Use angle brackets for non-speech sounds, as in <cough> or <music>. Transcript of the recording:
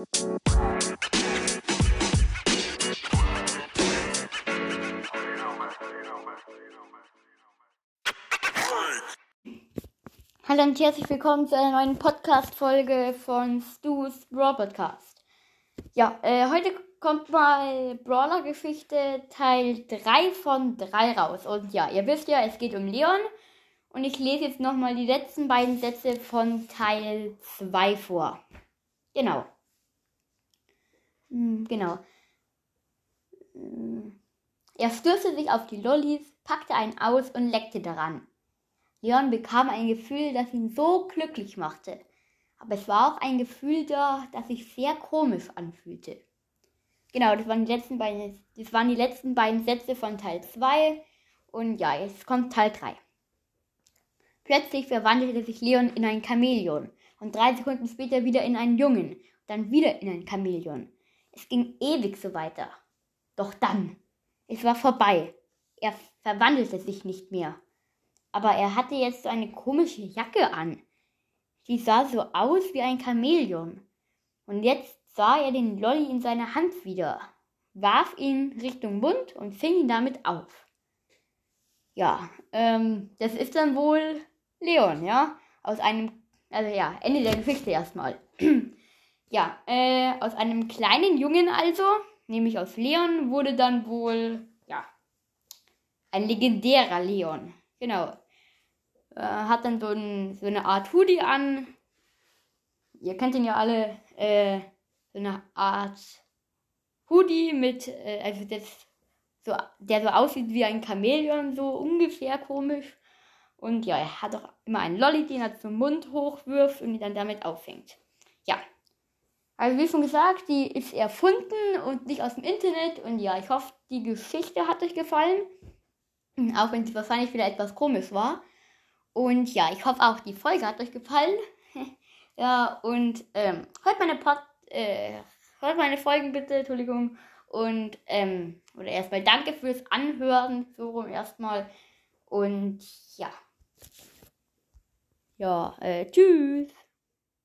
Hallo und herzlich willkommen zu einer neuen Podcast-Folge von Stu's Brawl Podcast. Ja, äh, heute kommt mal Brawler-Geschichte Teil 3 von 3 raus. Und ja, ihr wisst ja, es geht um Leon. Und ich lese jetzt nochmal die letzten beiden Sätze von Teil 2 vor. Genau. Hm, genau. Hm. Er stürzte sich auf die Lollis, packte einen aus und leckte daran. Leon bekam ein Gefühl, das ihn so glücklich machte. Aber es war auch ein Gefühl da, das sich sehr komisch anfühlte. Genau, das waren die letzten beiden, das waren die letzten beiden Sätze von Teil 2. Und ja, jetzt kommt Teil 3. Plötzlich verwandelte sich Leon in ein Chamäleon und drei Sekunden später wieder in einen Jungen, dann wieder in ein Chamäleon. Es ging ewig so weiter. Doch dann, es war vorbei. Er verwandelte sich nicht mehr. Aber er hatte jetzt so eine komische Jacke an. Die sah so aus wie ein Chamäleon. Und jetzt sah er den Lolly in seiner Hand wieder, warf ihn Richtung Mund und fing ihn damit auf. Ja, ähm, das ist dann wohl Leon, ja, aus einem, also ja, Ende der Geschichte erstmal. <clears throat> ja, äh, aus einem kleinen Jungen also, nämlich aus Leon, wurde dann wohl, ja, ein legendärer Leon. Genau. Äh, hat dann so, ein, so, eine Art Hoodie an. Ihr kennt ihn ja alle. Äh, so eine Art Hoodie mit, äh, also das, so, der so aussieht wie ein Chamäleon, so ungefähr komisch. Und ja, er hat auch immer einen Lolli, den er zum Mund hochwirft und ihn dann damit auffängt. Ja. Also wie schon gesagt, die ist erfunden und nicht aus dem Internet. Und ja, ich hoffe, die Geschichte hat euch gefallen. Auch wenn sie wahrscheinlich wieder etwas komisch war. Und ja, ich hoffe auch, die Folge hat euch gefallen. <laughs> ja, und ähm, hört meine Pod äh, hört meine Folgen bitte, Entschuldigung. Und, ähm, oder erstmal danke fürs Anhören, so rum erstmal. Und ja. Ja, äh, tschüss.